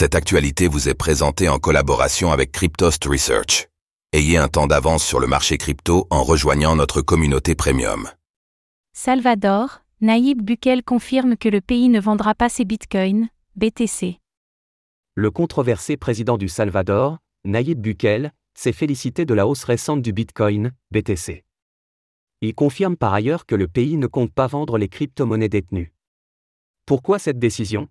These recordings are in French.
Cette actualité vous est présentée en collaboration avec Cryptost Research. Ayez un temps d'avance sur le marché crypto en rejoignant notre communauté premium. Salvador, Naïb Bukele confirme que le pays ne vendra pas ses bitcoins, BTC. Le controversé président du Salvador, Nayib Bukele, s'est félicité de la hausse récente du bitcoin, BTC. Il confirme par ailleurs que le pays ne compte pas vendre les crypto-monnaies détenues. Pourquoi cette décision?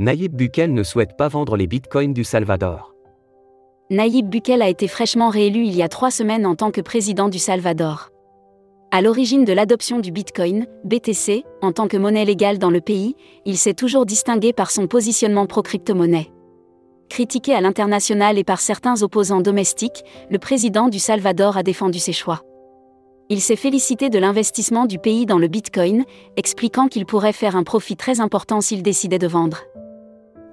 Nayib Bukele ne souhaite pas vendre les bitcoins du Salvador. Nayib Bukele a été fraîchement réélu il y a trois semaines en tant que président du Salvador. À l'origine de l'adoption du Bitcoin, BTC, en tant que monnaie légale dans le pays, il s'est toujours distingué par son positionnement pro-crypto-monnaie. Critiqué à l'international et par certains opposants domestiques, le président du Salvador a défendu ses choix. Il s'est félicité de l'investissement du pays dans le Bitcoin, expliquant qu'il pourrait faire un profit très important s'il décidait de vendre.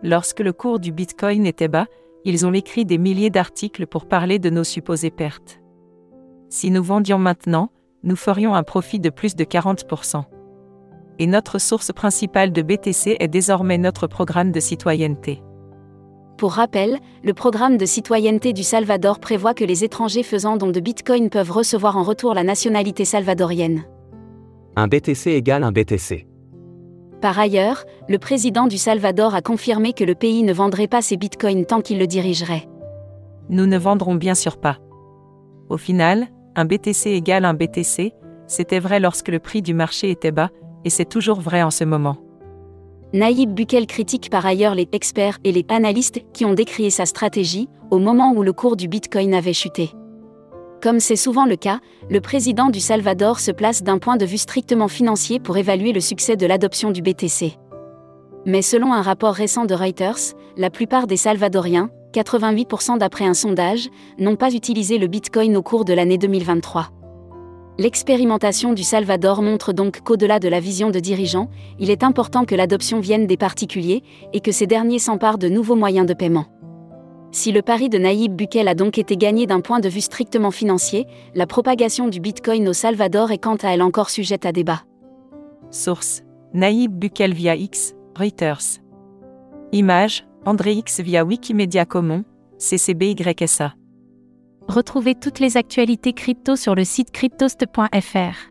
Lorsque le cours du Bitcoin était bas, ils ont écrit des milliers d'articles pour parler de nos supposées pertes. Si nous vendions maintenant, nous ferions un profit de plus de 40%. Et notre source principale de BTC est désormais notre programme de citoyenneté. Pour rappel, le programme de citoyenneté du Salvador prévoit que les étrangers faisant don de Bitcoin peuvent recevoir en retour la nationalité salvadorienne. Un BTC égale un BTC. Par ailleurs, le président du Salvador a confirmé que le pays ne vendrait pas ses bitcoins tant qu'il le dirigerait. Nous ne vendrons bien sûr pas. Au final, un BTC égale un BTC, c'était vrai lorsque le prix du marché était bas, et c'est toujours vrai en ce moment. Naïb Bukele critique par ailleurs les experts et les analystes qui ont décrié sa stratégie au moment où le cours du Bitcoin avait chuté. Comme c'est souvent le cas, le président du Salvador se place d'un point de vue strictement financier pour évaluer le succès de l'adoption du BTC. Mais selon un rapport récent de Reuters, la plupart des Salvadoriens, 88% d'après un sondage, n'ont pas utilisé le Bitcoin au cours de l'année 2023. L'expérimentation du Salvador montre donc qu'au-delà de la vision de dirigeants, il est important que l'adoption vienne des particuliers et que ces derniers s'emparent de nouveaux moyens de paiement. Si le pari de Naïb Bukele a donc été gagné d'un point de vue strictement financier, la propagation du Bitcoin au Salvador est quant à elle encore sujette à débat. Source Naïb Bukele via X, Reuters. Image André X via Wikimedia Commons, CCBYSA. Retrouvez toutes les actualités crypto sur le site cryptost.fr.